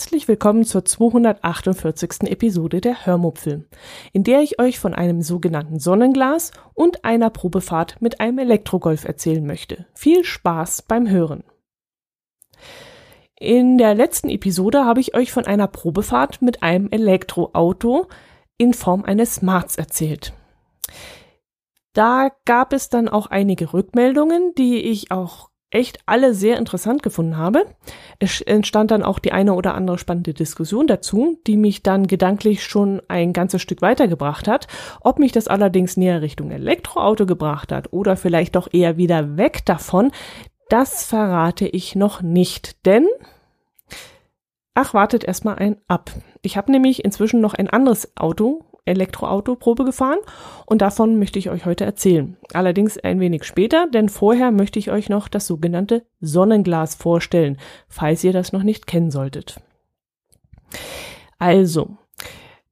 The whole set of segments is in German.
Herzlich willkommen zur 248. Episode der Hörmupfel, in der ich euch von einem sogenannten Sonnenglas und einer Probefahrt mit einem Elektrogolf erzählen möchte. Viel Spaß beim Hören. In der letzten Episode habe ich euch von einer Probefahrt mit einem Elektroauto in Form eines Smarts erzählt. Da gab es dann auch einige Rückmeldungen, die ich auch echt alle sehr interessant gefunden habe. Es entstand dann auch die eine oder andere spannende Diskussion dazu, die mich dann gedanklich schon ein ganzes Stück weitergebracht hat. Ob mich das allerdings näher Richtung Elektroauto gebracht hat oder vielleicht doch eher wieder weg davon, das verrate ich noch nicht, denn ach, wartet erstmal ein ab. Ich habe nämlich inzwischen noch ein anderes Auto Elektroauto Probe gefahren und davon möchte ich euch heute erzählen. Allerdings ein wenig später, denn vorher möchte ich euch noch das sogenannte Sonnenglas vorstellen, falls ihr das noch nicht kennen solltet. Also,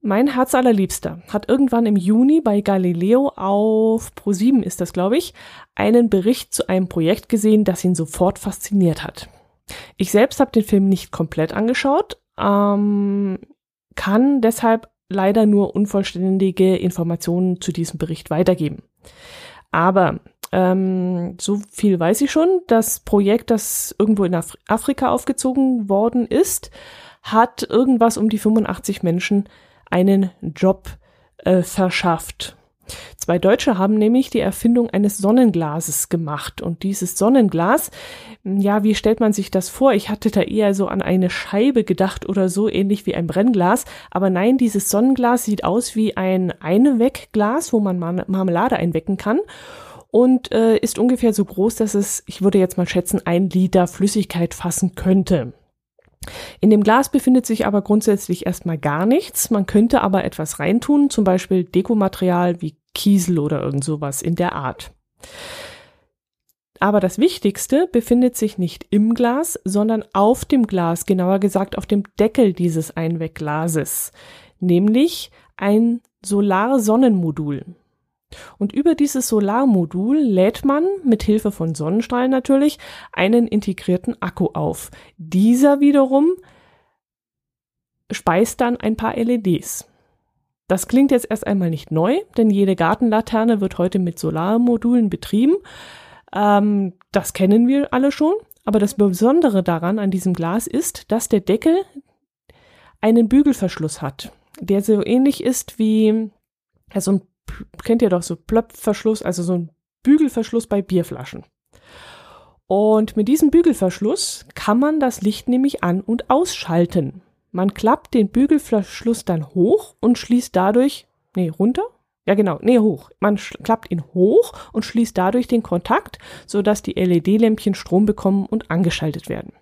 mein Herz allerliebster hat irgendwann im Juni bei Galileo auf Pro7 ist das, glaube ich, einen Bericht zu einem Projekt gesehen, das ihn sofort fasziniert hat. Ich selbst habe den Film nicht komplett angeschaut, ähm, kann deshalb leider nur unvollständige Informationen zu diesem Bericht weitergeben. Aber ähm, so viel weiß ich schon. Das Projekt, das irgendwo in Af Afrika aufgezogen worden ist, hat irgendwas um die 85 Menschen einen Job äh, verschafft. Zwei Deutsche haben nämlich die Erfindung eines Sonnenglases gemacht. Und dieses Sonnenglas, ja, wie stellt man sich das vor? Ich hatte da eher so an eine Scheibe gedacht oder so, ähnlich wie ein Brennglas. Aber nein, dieses Sonnenglas sieht aus wie ein Einwegglas, wo man Marmelade einwecken kann. Und äh, ist ungefähr so groß, dass es, ich würde jetzt mal schätzen, ein Liter Flüssigkeit fassen könnte. In dem Glas befindet sich aber grundsätzlich erstmal gar nichts. Man könnte aber etwas reintun, zum Beispiel Dekomaterial wie Kiesel oder irgend sowas in der Art. Aber das Wichtigste befindet sich nicht im Glas, sondern auf dem Glas, genauer gesagt auf dem Deckel dieses Einwegglases, nämlich ein Solarsonnenmodul. Und über dieses Solarmodul lädt man mit Hilfe von Sonnenstrahlen natürlich einen integrierten Akku auf. Dieser wiederum speist dann ein paar LEDs. Das klingt jetzt erst einmal nicht neu, denn jede Gartenlaterne wird heute mit Solarmodulen betrieben. Ähm, das kennen wir alle schon. Aber das Besondere daran an diesem Glas ist, dass der Deckel einen Bügelverschluss hat, der so ähnlich ist wie also ein kennt ihr doch so Plöpfverschluss, also so ein Bügelverschluss bei Bierflaschen. Und mit diesem Bügelverschluss kann man das Licht nämlich an- und ausschalten. Man klappt den Bügelverschluss dann hoch und schließt dadurch, nee, runter? Ja, genau, nee, hoch. Man klappt ihn hoch und schließt dadurch den Kontakt, sodass die LED-Lämpchen Strom bekommen und angeschaltet werden.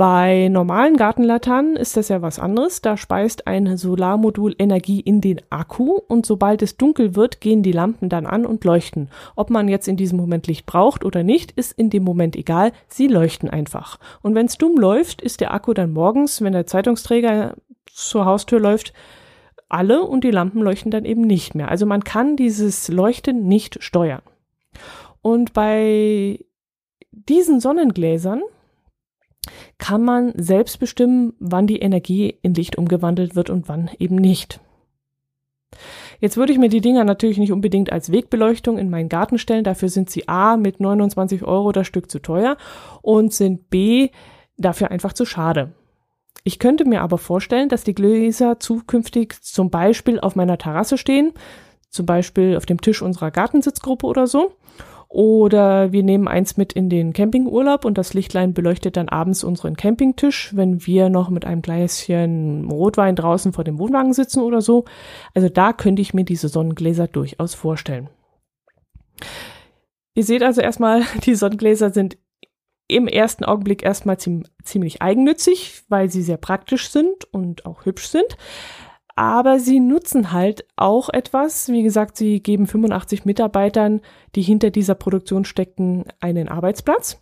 Bei normalen Gartenlaternen ist das ja was anderes. Da speist ein Solarmodul Energie in den Akku und sobald es dunkel wird, gehen die Lampen dann an und leuchten. Ob man jetzt in diesem Moment Licht braucht oder nicht, ist in dem Moment egal. Sie leuchten einfach. Und wenn es dumm läuft, ist der Akku dann morgens, wenn der Zeitungsträger zur Haustür läuft, alle und die Lampen leuchten dann eben nicht mehr. Also man kann dieses Leuchten nicht steuern. Und bei diesen Sonnengläsern kann man selbst bestimmen, wann die Energie in Licht umgewandelt wird und wann eben nicht. Jetzt würde ich mir die Dinger natürlich nicht unbedingt als Wegbeleuchtung in meinen Garten stellen. Dafür sind sie A mit 29 Euro das Stück zu teuer und sind B dafür einfach zu schade. Ich könnte mir aber vorstellen, dass die Gläser zukünftig zum Beispiel auf meiner Terrasse stehen, zum Beispiel auf dem Tisch unserer Gartensitzgruppe oder so. Oder wir nehmen eins mit in den Campingurlaub und das Lichtlein beleuchtet dann abends unseren Campingtisch, wenn wir noch mit einem Gläschen Rotwein draußen vor dem Wohnwagen sitzen oder so. Also da könnte ich mir diese Sonnengläser durchaus vorstellen. Ihr seht also erstmal, die Sonnengläser sind im ersten Augenblick erstmal ziemlich eigennützig, weil sie sehr praktisch sind und auch hübsch sind. Aber sie nutzen halt auch etwas. Wie gesagt, sie geben 85 Mitarbeitern, die hinter dieser Produktion stecken, einen Arbeitsplatz.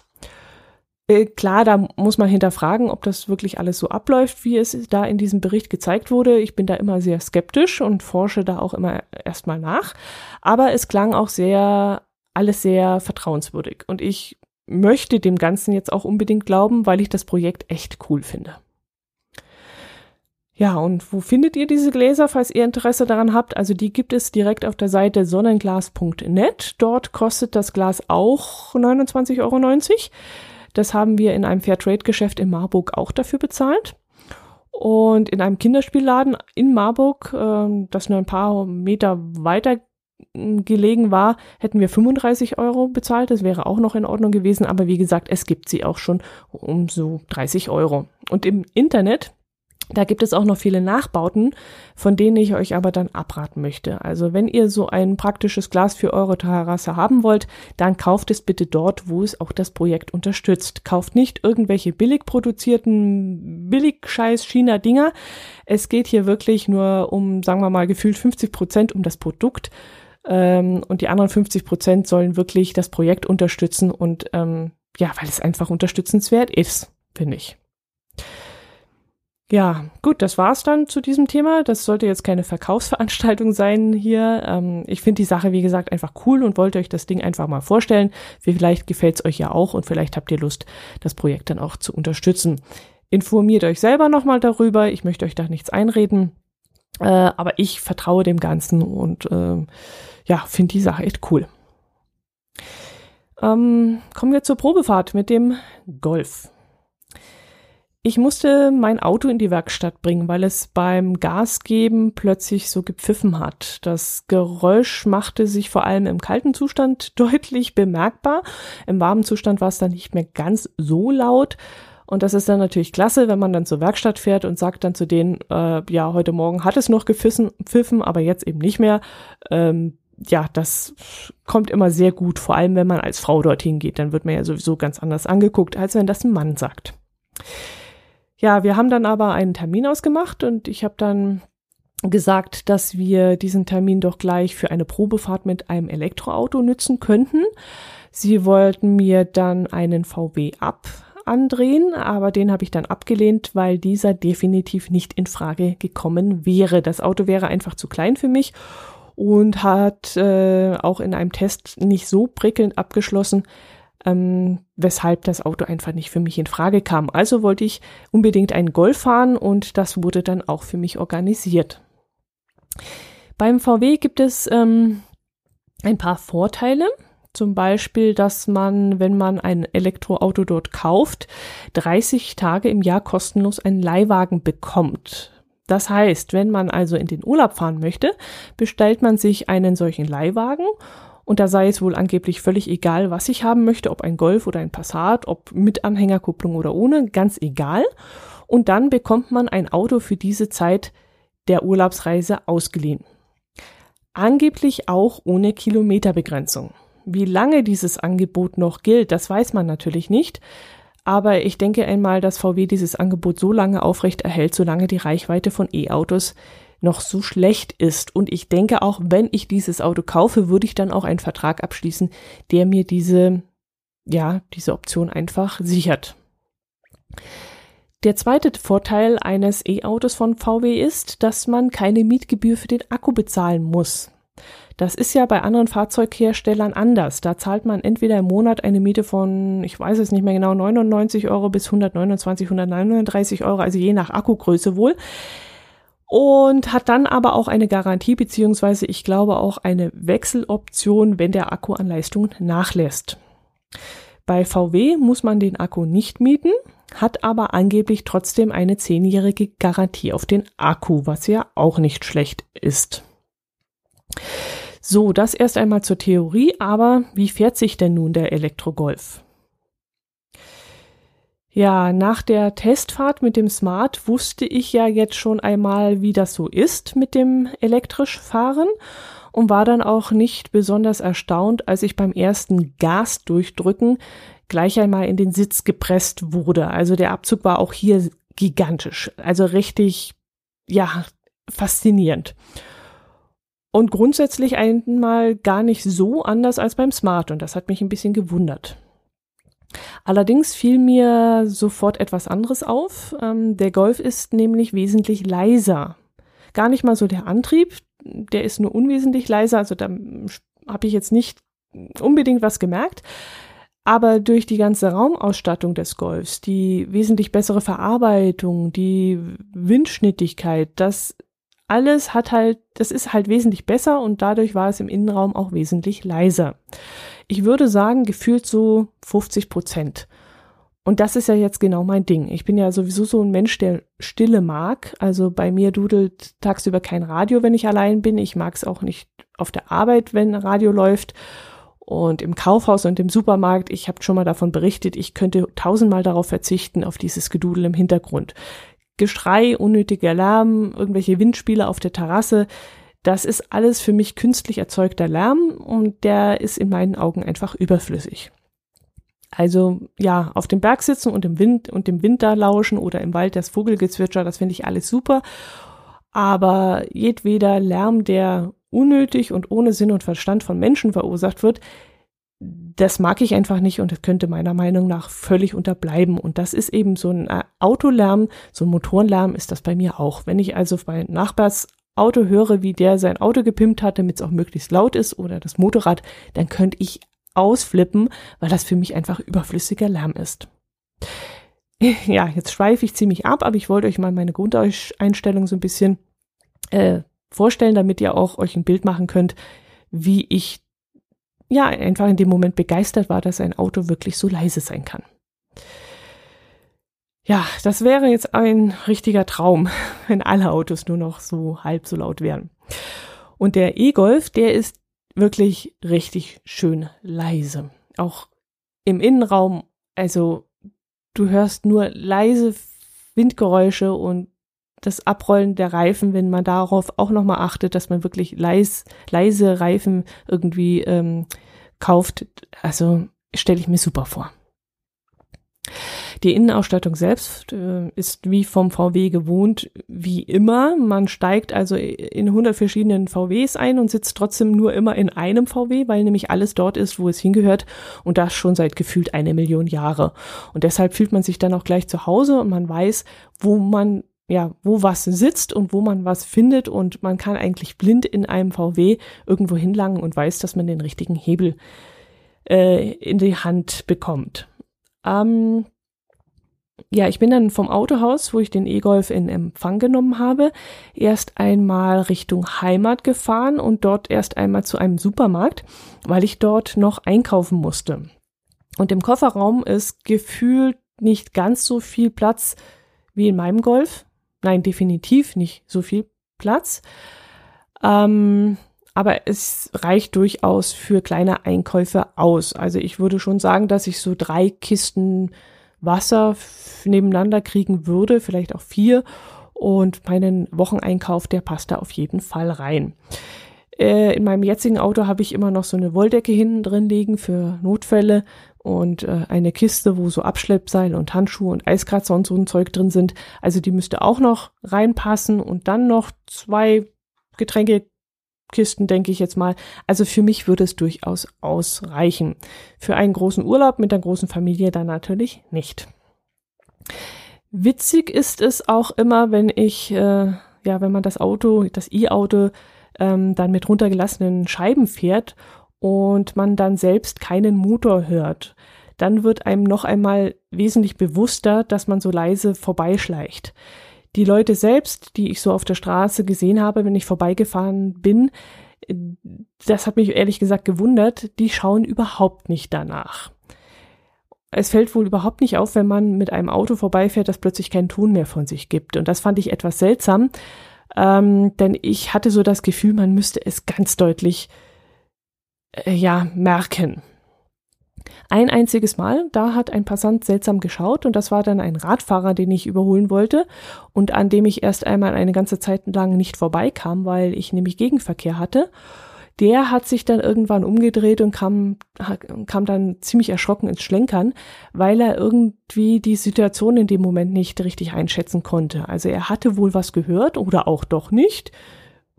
Äh, klar, da muss man hinterfragen, ob das wirklich alles so abläuft, wie es da in diesem Bericht gezeigt wurde. Ich bin da immer sehr skeptisch und forsche da auch immer erstmal nach. Aber es klang auch sehr, alles sehr vertrauenswürdig. Und ich möchte dem Ganzen jetzt auch unbedingt glauben, weil ich das Projekt echt cool finde. Ja, und wo findet ihr diese Gläser, falls ihr Interesse daran habt? Also die gibt es direkt auf der Seite sonnenglas.net. Dort kostet das Glas auch 29,90 Euro. Das haben wir in einem Fairtrade-Geschäft in Marburg auch dafür bezahlt. Und in einem Kinderspielladen in Marburg, äh, das nur ein paar Meter weiter hm, gelegen war, hätten wir 35 Euro bezahlt. Das wäre auch noch in Ordnung gewesen. Aber wie gesagt, es gibt sie auch schon um so 30 Euro. Und im Internet da gibt es auch noch viele Nachbauten, von denen ich euch aber dann abraten möchte. Also wenn ihr so ein praktisches Glas für eure Terrasse haben wollt, dann kauft es bitte dort, wo es auch das Projekt unterstützt. Kauft nicht irgendwelche billig produzierten, billig scheiß China-Dinger. Es geht hier wirklich nur um, sagen wir mal, gefühlt 50 Prozent um das Produkt. Ähm, und die anderen 50 Prozent sollen wirklich das Projekt unterstützen und ähm, ja, weil es einfach unterstützenswert ist, finde ich. Ja, gut, das war's dann zu diesem Thema. Das sollte jetzt keine Verkaufsveranstaltung sein hier. Ähm, ich finde die Sache, wie gesagt, einfach cool und wollte euch das Ding einfach mal vorstellen. Vielleicht gefällt's euch ja auch und vielleicht habt ihr Lust, das Projekt dann auch zu unterstützen. Informiert euch selber nochmal darüber. Ich möchte euch da nichts einreden. Äh, aber ich vertraue dem Ganzen und äh, ja, finde die Sache echt cool. Ähm, kommen wir zur Probefahrt mit dem Golf. Ich musste mein Auto in die Werkstatt bringen, weil es beim Gasgeben plötzlich so gepfiffen hat. Das Geräusch machte sich vor allem im kalten Zustand deutlich bemerkbar. Im warmen Zustand war es dann nicht mehr ganz so laut. Und das ist dann natürlich klasse, wenn man dann zur Werkstatt fährt und sagt dann zu denen, äh, ja, heute Morgen hat es noch gepfiffen, pfiffen, aber jetzt eben nicht mehr. Ähm, ja, das kommt immer sehr gut, vor allem wenn man als Frau dorthin geht. Dann wird man ja sowieso ganz anders angeguckt, als wenn das ein Mann sagt. Ja, wir haben dann aber einen Termin ausgemacht und ich habe dann gesagt, dass wir diesen Termin doch gleich für eine Probefahrt mit einem Elektroauto nützen könnten. Sie wollten mir dann einen VW ab andrehen, aber den habe ich dann abgelehnt, weil dieser definitiv nicht in Frage gekommen wäre. Das Auto wäre einfach zu klein für mich und hat äh, auch in einem Test nicht so prickelnd abgeschlossen, ähm, weshalb das Auto einfach nicht für mich in Frage kam. Also wollte ich unbedingt einen Golf fahren und das wurde dann auch für mich organisiert. Beim VW gibt es ähm, ein paar Vorteile. Zum Beispiel, dass man, wenn man ein Elektroauto dort kauft, 30 Tage im Jahr kostenlos einen Leihwagen bekommt. Das heißt, wenn man also in den Urlaub fahren möchte, bestellt man sich einen solchen Leihwagen und da sei es wohl angeblich völlig egal, was ich haben möchte, ob ein Golf oder ein Passat, ob mit Anhängerkupplung oder ohne, ganz egal. Und dann bekommt man ein Auto für diese Zeit der Urlaubsreise ausgeliehen. Angeblich auch ohne Kilometerbegrenzung. Wie lange dieses Angebot noch gilt, das weiß man natürlich nicht. Aber ich denke einmal, dass VW dieses Angebot so lange aufrecht erhält, solange die Reichweite von E-Autos noch so schlecht ist. Und ich denke auch, wenn ich dieses Auto kaufe, würde ich dann auch einen Vertrag abschließen, der mir diese, ja, diese Option einfach sichert. Der zweite Vorteil eines E-Autos von VW ist, dass man keine Mietgebühr für den Akku bezahlen muss. Das ist ja bei anderen Fahrzeugherstellern anders. Da zahlt man entweder im Monat eine Miete von, ich weiß es nicht mehr genau, 99 Euro bis 129, 139 Euro, also je nach Akkugröße wohl und hat dann aber auch eine Garantie beziehungsweise ich glaube auch eine Wechseloption, wenn der Akku an Leistung nachlässt. Bei VW muss man den Akku nicht mieten, hat aber angeblich trotzdem eine zehnjährige Garantie auf den Akku, was ja auch nicht schlecht ist. So, das erst einmal zur Theorie, aber wie fährt sich denn nun der Elektrogolf? Ja, nach der Testfahrt mit dem Smart wusste ich ja jetzt schon einmal, wie das so ist mit dem elektrisch Fahren und war dann auch nicht besonders erstaunt, als ich beim ersten Gas durchdrücken gleich einmal in den Sitz gepresst wurde. Also der Abzug war auch hier gigantisch. Also richtig, ja, faszinierend. Und grundsätzlich einmal gar nicht so anders als beim Smart und das hat mich ein bisschen gewundert. Allerdings fiel mir sofort etwas anderes auf. Ähm, der Golf ist nämlich wesentlich leiser. Gar nicht mal so der Antrieb, der ist nur unwesentlich leiser, also da habe ich jetzt nicht unbedingt was gemerkt. Aber durch die ganze Raumausstattung des Golfs, die wesentlich bessere Verarbeitung, die Windschnittigkeit, das alles hat halt, das ist halt wesentlich besser und dadurch war es im Innenraum auch wesentlich leiser. Ich würde sagen, gefühlt so 50 Prozent. Und das ist ja jetzt genau mein Ding. Ich bin ja sowieso so ein Mensch, der Stille mag. Also bei mir dudelt tagsüber kein Radio, wenn ich allein bin. Ich mag es auch nicht auf der Arbeit, wenn Radio läuft. Und im Kaufhaus und im Supermarkt, ich habe schon mal davon berichtet, ich könnte tausendmal darauf verzichten, auf dieses Gedudel im Hintergrund. Geschrei, unnötiger Lärm, irgendwelche Windspiele auf der Terrasse, das ist alles für mich künstlich erzeugter Lärm und der ist in meinen Augen einfach überflüssig. Also ja, auf dem Berg sitzen und im Wind und dem Wind da lauschen oder im Wald das Vogelgezwitscher, das finde ich alles super. Aber jedweder Lärm, der unnötig und ohne Sinn und Verstand von Menschen verursacht wird, das mag ich einfach nicht und das könnte meiner Meinung nach völlig unterbleiben. Und das ist eben so ein äh, Autolärm, so ein Motorenlärm ist das bei mir auch. Wenn ich also bei Nachbars Auto höre, wie der sein Auto gepimpt hat, damit es auch möglichst laut ist oder das Motorrad, dann könnte ich ausflippen, weil das für mich einfach überflüssiger Lärm ist. Ja, jetzt schweife ich ziemlich ab, aber ich wollte euch mal meine Grundeinstellung so ein bisschen äh, vorstellen, damit ihr auch euch ein Bild machen könnt, wie ich ja einfach in dem Moment begeistert war, dass ein Auto wirklich so leise sein kann. Ja, das wäre jetzt ein richtiger Traum, wenn alle Autos nur noch so halb so laut wären. Und der E-Golf, der ist wirklich richtig schön leise. Auch im Innenraum, also du hörst nur leise Windgeräusche und das Abrollen der Reifen, wenn man darauf auch nochmal achtet, dass man wirklich leis, leise Reifen irgendwie ähm, kauft. Also stelle ich mir super vor. Die Innenausstattung selbst äh, ist wie vom VW gewohnt, wie immer. Man steigt also in 100 verschiedenen VWs ein und sitzt trotzdem nur immer in einem VW, weil nämlich alles dort ist, wo es hingehört und das schon seit gefühlt eine Million Jahre. Und deshalb fühlt man sich dann auch gleich zu Hause und man weiß, wo man ja, wo was sitzt und wo man was findet und man kann eigentlich blind in einem VW irgendwo hinlangen und weiß, dass man den richtigen Hebel äh, in die Hand bekommt. Ähm, ja, ich bin dann vom Autohaus, wo ich den E-Golf in Empfang genommen habe, erst einmal Richtung Heimat gefahren und dort erst einmal zu einem Supermarkt, weil ich dort noch einkaufen musste. Und im Kofferraum ist gefühlt nicht ganz so viel Platz wie in meinem Golf. Nein, definitiv nicht so viel Platz. Ähm, aber es reicht durchaus für kleine Einkäufe aus. Also ich würde schon sagen, dass ich so drei Kisten Wasser nebeneinander kriegen würde, vielleicht auch vier. Und meinen Wocheneinkauf, der passt da auf jeden Fall rein. Äh, in meinem jetzigen Auto habe ich immer noch so eine Wolldecke hinten drin liegen für Notfälle und äh, eine Kiste, wo so Abschleppseil und Handschuhe und Eiskratzer und so ein Zeug drin sind. Also die müsste auch noch reinpassen und dann noch zwei Getränke Kisten, denke ich jetzt mal. Also für mich würde es durchaus ausreichen. Für einen großen Urlaub mit der großen Familie dann natürlich nicht. Witzig ist es auch immer, wenn ich, äh, ja, wenn man das Auto, das E-Auto ähm, dann mit runtergelassenen Scheiben fährt und man dann selbst keinen Motor hört, dann wird einem noch einmal wesentlich bewusster, dass man so leise vorbeischleicht. Die Leute selbst, die ich so auf der Straße gesehen habe, wenn ich vorbeigefahren bin, das hat mich ehrlich gesagt gewundert, die schauen überhaupt nicht danach. Es fällt wohl überhaupt nicht auf, wenn man mit einem Auto vorbeifährt, das plötzlich keinen Ton mehr von sich gibt. Und das fand ich etwas seltsam, ähm, denn ich hatte so das Gefühl, man müsste es ganz deutlich äh, ja merken. Ein einziges Mal, da hat ein Passant seltsam geschaut und das war dann ein Radfahrer, den ich überholen wollte und an dem ich erst einmal eine ganze Zeit lang nicht vorbeikam, weil ich nämlich Gegenverkehr hatte. der hat sich dann irgendwann umgedreht und kam, kam dann ziemlich erschrocken ins Schlenkern, weil er irgendwie die Situation in dem Moment nicht richtig einschätzen konnte. Also er hatte wohl was gehört oder auch doch nicht.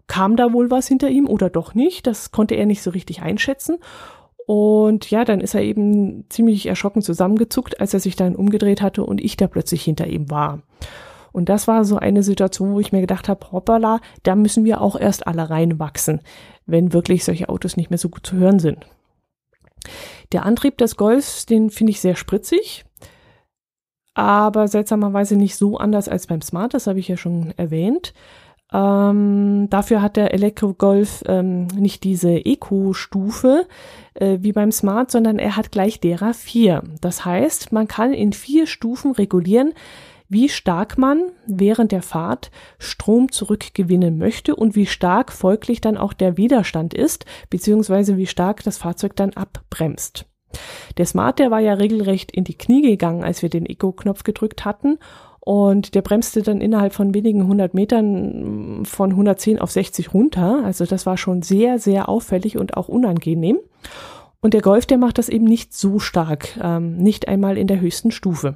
Kam da wohl was hinter ihm oder doch nicht? Das konnte er nicht so richtig einschätzen. Und ja, dann ist er eben ziemlich erschrocken zusammengezuckt, als er sich dann umgedreht hatte und ich da plötzlich hinter ihm war. Und das war so eine Situation, wo ich mir gedacht habe, hoppala, da müssen wir auch erst alle reinwachsen, wenn wirklich solche Autos nicht mehr so gut zu hören sind. Der Antrieb des Golfs, den finde ich sehr spritzig, aber seltsamerweise nicht so anders als beim Smart, das habe ich ja schon erwähnt. Ähm, dafür hat der Elektro-Golf ähm, nicht diese Eco-Stufe äh, wie beim Smart, sondern er hat gleich derer vier. Das heißt, man kann in vier Stufen regulieren, wie stark man während der Fahrt Strom zurückgewinnen möchte und wie stark folglich dann auch der Widerstand ist, beziehungsweise wie stark das Fahrzeug dann abbremst. Der Smart, der war ja regelrecht in die Knie gegangen, als wir den Eco-Knopf gedrückt hatten und der bremste dann innerhalb von wenigen hundert Metern von 110 auf 60 runter. Also das war schon sehr, sehr auffällig und auch unangenehm. Und der Golf, der macht das eben nicht so stark, ähm, nicht einmal in der höchsten Stufe.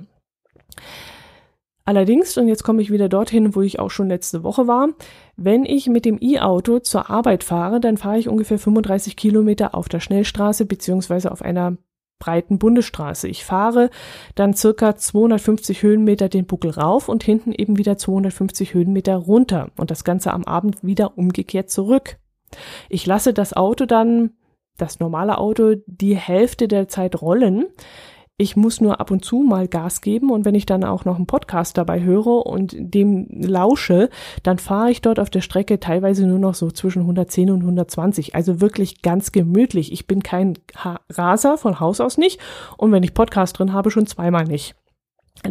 Allerdings, und jetzt komme ich wieder dorthin, wo ich auch schon letzte Woche war, wenn ich mit dem E-Auto zur Arbeit fahre, dann fahre ich ungefähr 35 Kilometer auf der Schnellstraße beziehungsweise auf einer breiten Bundesstraße. Ich fahre dann circa 250 Höhenmeter den Buckel rauf und hinten eben wieder 250 Höhenmeter runter und das Ganze am Abend wieder umgekehrt zurück. Ich lasse das Auto dann, das normale Auto, die Hälfte der Zeit rollen. Ich muss nur ab und zu mal Gas geben und wenn ich dann auch noch einen Podcast dabei höre und dem lausche, dann fahre ich dort auf der Strecke teilweise nur noch so zwischen 110 und 120. Also wirklich ganz gemütlich. Ich bin kein Raser von Haus aus nicht und wenn ich Podcast drin habe, schon zweimal nicht.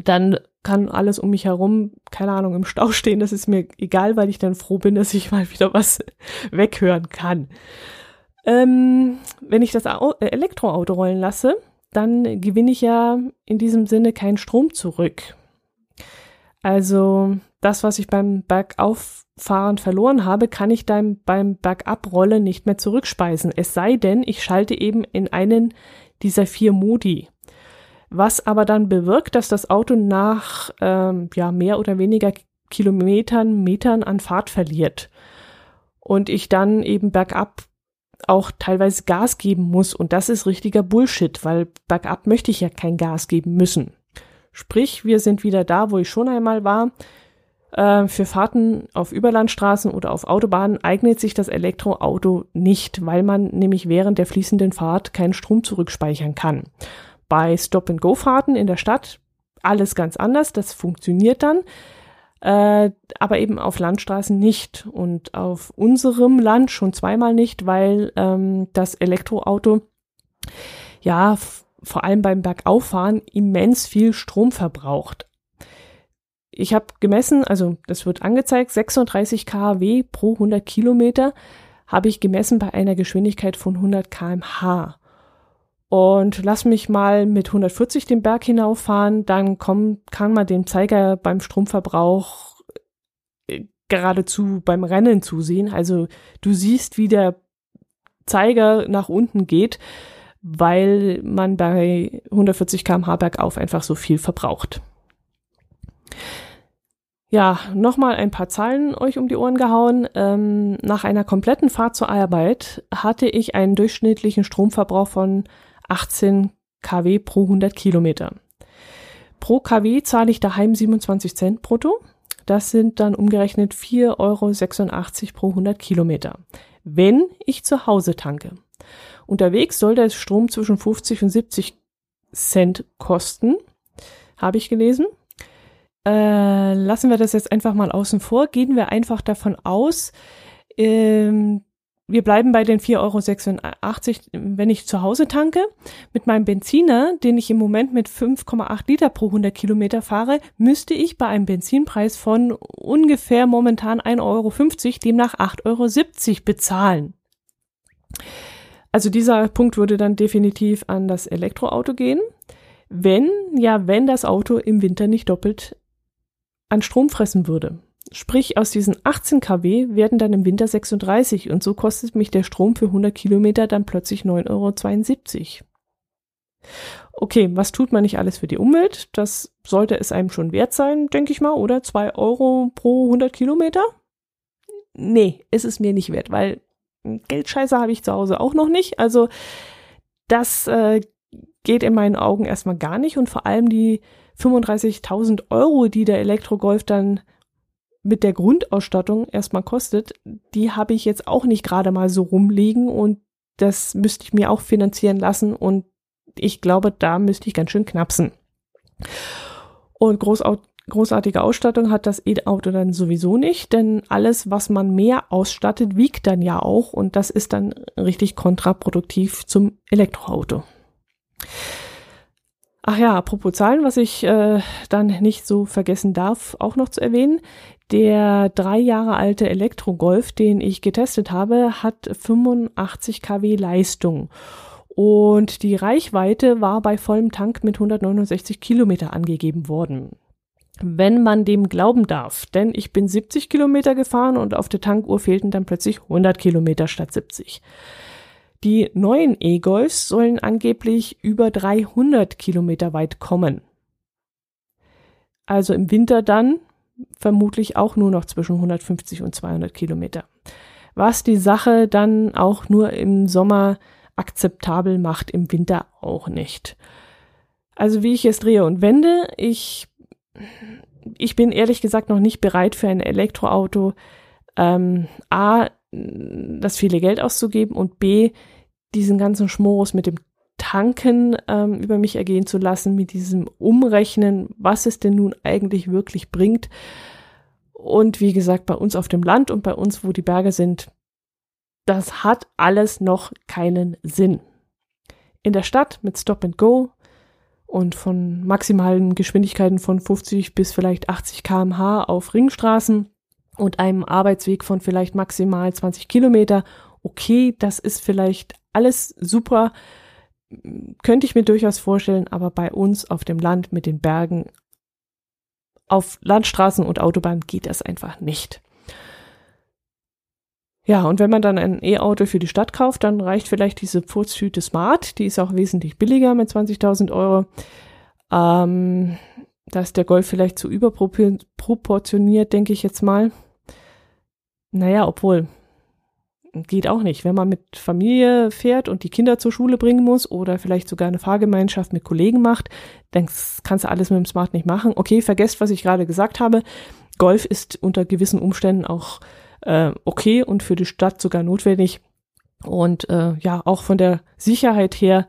Dann kann alles um mich herum, keine Ahnung, im Stau stehen. Das ist mir egal, weil ich dann froh bin, dass ich mal wieder was weghören kann. Ähm, wenn ich das Elektroauto rollen lasse, dann gewinne ich ja in diesem Sinne keinen Strom zurück. Also das, was ich beim Bergauffahren verloren habe, kann ich dann beim Bergabrollen nicht mehr zurückspeisen. Es sei denn, ich schalte eben in einen dieser vier Modi. Was aber dann bewirkt, dass das Auto nach ähm, ja, mehr oder weniger Kilometern, Metern an Fahrt verliert. Und ich dann eben bergab auch teilweise Gas geben muss. Und das ist richtiger Bullshit, weil bergab möchte ich ja kein Gas geben müssen. Sprich, wir sind wieder da, wo ich schon einmal war. Äh, für Fahrten auf Überlandstraßen oder auf Autobahnen eignet sich das Elektroauto nicht, weil man nämlich während der fließenden Fahrt keinen Strom zurückspeichern kann. Bei Stop-and-Go-Fahrten in der Stadt alles ganz anders, das funktioniert dann äh, aber eben auf Landstraßen nicht und auf unserem Land schon zweimal nicht, weil ähm, das Elektroauto ja vor allem beim Bergauffahren immens viel Strom verbraucht. Ich habe gemessen, also das wird angezeigt, 36 kW pro 100 Kilometer habe ich gemessen bei einer Geschwindigkeit von 100 kmh und lass mich mal mit 140 den Berg hinauffahren, dann komm, kann man den Zeiger beim Stromverbrauch äh, geradezu beim Rennen zusehen. Also du siehst, wie der Zeiger nach unten geht, weil man bei 140 km/h bergauf einfach so viel verbraucht. Ja, nochmal ein paar Zahlen euch um die Ohren gehauen. Ähm, nach einer kompletten Fahrt zur Arbeit hatte ich einen durchschnittlichen Stromverbrauch von 18 kW pro 100 Kilometer. Pro kW zahle ich daheim 27 Cent brutto. Das sind dann umgerechnet 4,86 Euro pro 100 Kilometer. Wenn ich zu Hause tanke. Unterwegs soll der Strom zwischen 50 und 70 Cent kosten, habe ich gelesen. Äh, lassen wir das jetzt einfach mal außen vor. Gehen wir einfach davon aus, ähm, wir bleiben bei den 4,86 Euro, wenn ich zu Hause tanke. Mit meinem Benziner, den ich im Moment mit 5,8 Liter pro 100 Kilometer fahre, müsste ich bei einem Benzinpreis von ungefähr momentan 1,50 Euro, demnach 8,70 Euro bezahlen. Also dieser Punkt würde dann definitiv an das Elektroauto gehen. Wenn, ja, wenn das Auto im Winter nicht doppelt an Strom fressen würde. Sprich, aus diesen 18 kW werden dann im Winter 36 und so kostet mich der Strom für 100 Kilometer dann plötzlich 9,72 Euro. Okay, was tut man nicht alles für die Umwelt? Das sollte es einem schon wert sein, denke ich mal, oder? 2 Euro pro 100 Kilometer? Nee, ist es mir nicht wert, weil Geldscheiße habe ich zu Hause auch noch nicht. Also das äh, geht in meinen Augen erstmal gar nicht und vor allem die 35.000 Euro, die der Elektrogolf dann mit der Grundausstattung erstmal kostet, die habe ich jetzt auch nicht gerade mal so rumliegen und das müsste ich mir auch finanzieren lassen und ich glaube, da müsste ich ganz schön knapsen. Und großartige Ausstattung hat das E-Auto dann sowieso nicht, denn alles, was man mehr ausstattet, wiegt dann ja auch und das ist dann richtig kontraproduktiv zum Elektroauto. Ach ja, apropos Zahlen, was ich äh, dann nicht so vergessen darf, auch noch zu erwähnen. Der drei Jahre alte Elektro-Golf, den ich getestet habe, hat 85 kW Leistung. Und die Reichweite war bei vollem Tank mit 169 Kilometer angegeben worden. Wenn man dem glauben darf, denn ich bin 70 Kilometer gefahren und auf der Tankuhr fehlten dann plötzlich 100 Kilometer statt 70. Die neuen E-Golfs sollen angeblich über 300 Kilometer weit kommen. Also im Winter dann vermutlich auch nur noch zwischen 150 und 200 Kilometer. Was die Sache dann auch nur im Sommer akzeptabel macht, im Winter auch nicht. Also wie ich es drehe und wende, ich, ich bin ehrlich gesagt noch nicht bereit für ein Elektroauto, ähm, A, das viele Geld auszugeben und B, diesen ganzen Schmorus mit dem Tanken ähm, über mich ergehen zu lassen, mit diesem Umrechnen, was es denn nun eigentlich wirklich bringt. Und wie gesagt, bei uns auf dem Land und bei uns, wo die Berge sind, das hat alles noch keinen Sinn. In der Stadt mit Stop and Go und von maximalen Geschwindigkeiten von 50 bis vielleicht 80 kmh auf Ringstraßen und einem Arbeitsweg von vielleicht maximal 20 Kilometer. Okay, das ist vielleicht alles super, könnte ich mir durchaus vorstellen, aber bei uns auf dem Land mit den Bergen, auf Landstraßen und Autobahnen geht das einfach nicht. Ja, und wenn man dann ein E-Auto für die Stadt kauft, dann reicht vielleicht diese Furztüte Smart, die ist auch wesentlich billiger mit 20.000 Euro. Ähm, da ist der Golf vielleicht zu überproportioniert, denke ich jetzt mal. Naja, obwohl, geht auch nicht. Wenn man mit Familie fährt und die Kinder zur Schule bringen muss oder vielleicht sogar eine Fahrgemeinschaft mit Kollegen macht, dann kannst du alles mit dem Smart nicht machen. Okay, vergesst, was ich gerade gesagt habe. Golf ist unter gewissen Umständen auch äh, okay und für die Stadt sogar notwendig. Und äh, ja, auch von der Sicherheit her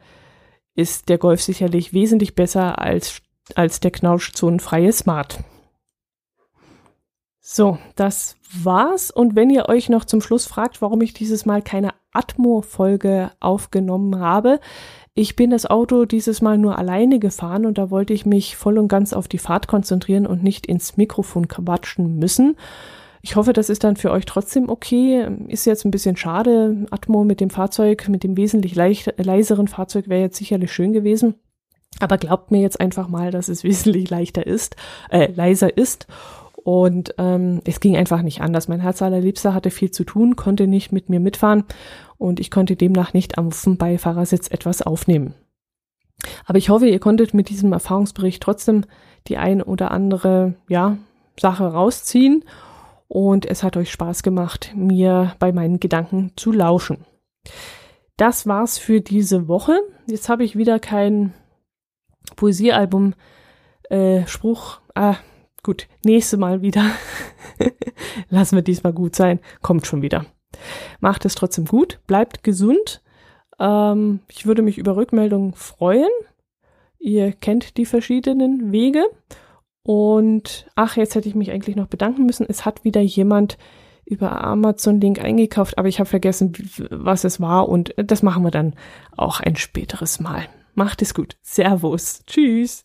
ist der Golf sicherlich wesentlich besser als, als der knautschzonenfreie Smart. So, das war's. Und wenn ihr euch noch zum Schluss fragt, warum ich dieses Mal keine Atmo-Folge aufgenommen habe, ich bin das Auto dieses Mal nur alleine gefahren und da wollte ich mich voll und ganz auf die Fahrt konzentrieren und nicht ins Mikrofon quatschen müssen. Ich hoffe, das ist dann für euch trotzdem okay. Ist jetzt ein bisschen schade. Atmo mit dem Fahrzeug, mit dem wesentlich leicht, leiseren Fahrzeug wäre jetzt sicherlich schön gewesen. Aber glaubt mir jetzt einfach mal, dass es wesentlich leichter ist, äh, leiser ist. Und ähm, es ging einfach nicht anders. Mein Herz allerliebster hatte viel zu tun, konnte nicht mit mir mitfahren und ich konnte demnach nicht am Beifahrersitz etwas aufnehmen. Aber ich hoffe, ihr konntet mit diesem Erfahrungsbericht trotzdem die ein oder andere ja, Sache rausziehen und es hat euch Spaß gemacht, mir bei meinen Gedanken zu lauschen. Das war's für diese Woche. Jetzt habe ich wieder kein Poesiealbum äh, Spruch. Ah, Gut, nächste Mal wieder. Lassen wir diesmal gut sein. Kommt schon wieder. Macht es trotzdem gut. Bleibt gesund. Ähm, ich würde mich über Rückmeldungen freuen. Ihr kennt die verschiedenen Wege. Und ach, jetzt hätte ich mich eigentlich noch bedanken müssen. Es hat wieder jemand über Amazon Link eingekauft, aber ich habe vergessen, was es war und das machen wir dann auch ein späteres Mal. Macht es gut. Servus. Tschüss.